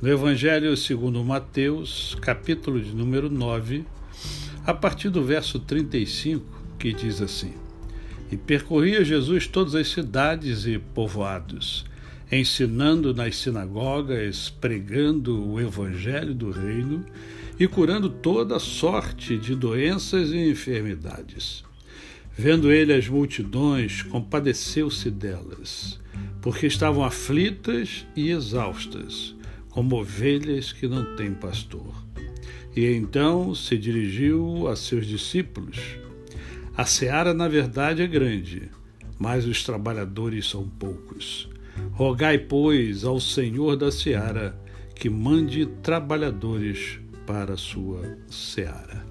no Evangelho segundo Mateus, capítulo de número 9, a partir do verso 35, que diz assim: E percorria Jesus todas as cidades e povoados, ensinando nas sinagogas, pregando o evangelho do reino e curando toda sorte de doenças e enfermidades. Vendo ele as multidões, compadeceu-se delas, porque estavam aflitas e exaustas, como ovelhas que não têm pastor. E então se dirigiu a seus discípulos. A seara, na verdade, é grande, mas os trabalhadores são poucos. Rogai, pois, ao Senhor da seara que mande trabalhadores para a sua seara.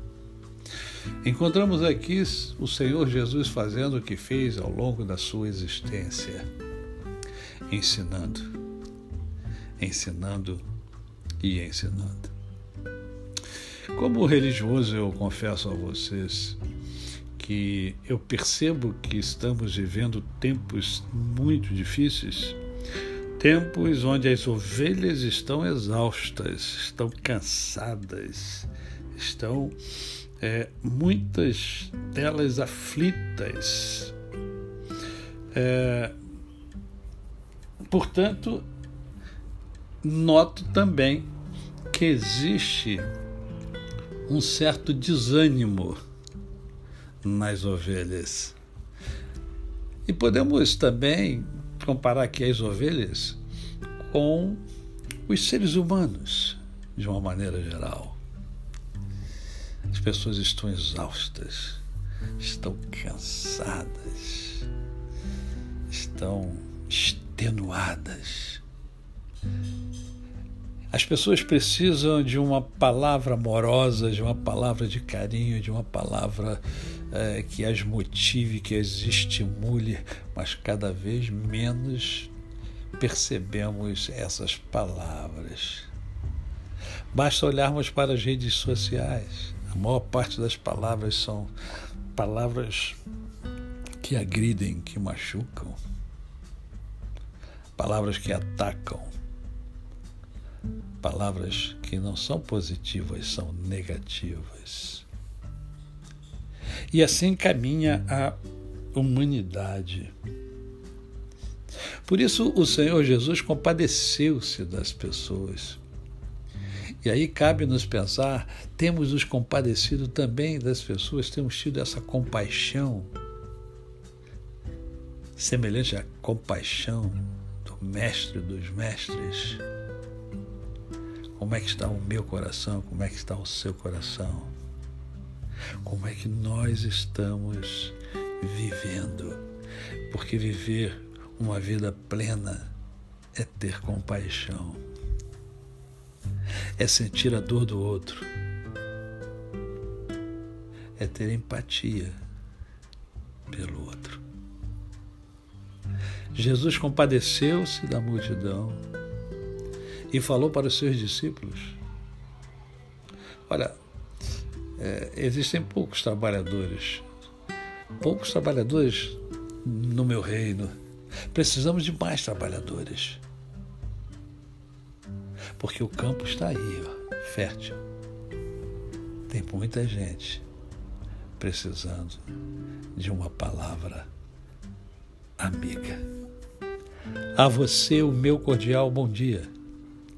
Encontramos aqui o Senhor Jesus fazendo o que fez ao longo da sua existência, ensinando, ensinando e ensinando. Como religioso, eu confesso a vocês que eu percebo que estamos vivendo tempos muito difíceis, tempos onde as ovelhas estão exaustas, estão cansadas, estão é, muitas delas aflitas. É, portanto, noto também que existe um certo desânimo nas ovelhas. E podemos também comparar aqui as ovelhas com os seres humanos, de uma maneira geral. As pessoas estão exaustas, estão cansadas, estão extenuadas. As pessoas precisam de uma palavra amorosa, de uma palavra de carinho, de uma palavra é, que as motive, que as estimule, mas cada vez menos percebemos essas palavras. Basta olharmos para as redes sociais. A maior parte das palavras são palavras que agridem, que machucam, palavras que atacam, palavras que não são positivas, são negativas. E assim caminha a humanidade. Por isso o Senhor Jesus compadeceu-se das pessoas e aí cabe nos pensar, temos nos compadecido também das pessoas, temos tido essa compaixão, semelhante à compaixão do Mestre dos Mestres. Como é que está o meu coração? Como é que está o seu coração? Como é que nós estamos vivendo? Porque viver uma vida plena é ter compaixão é sentir a dor do outro, é ter empatia pelo outro. Jesus compadeceu-se da multidão e falou para os seus discípulos: Olha, é, existem poucos trabalhadores, poucos trabalhadores no meu reino. Precisamos de mais trabalhadores porque o campo está aí, ó, fértil. Tem muita gente precisando de uma palavra amiga. A você o meu cordial bom dia.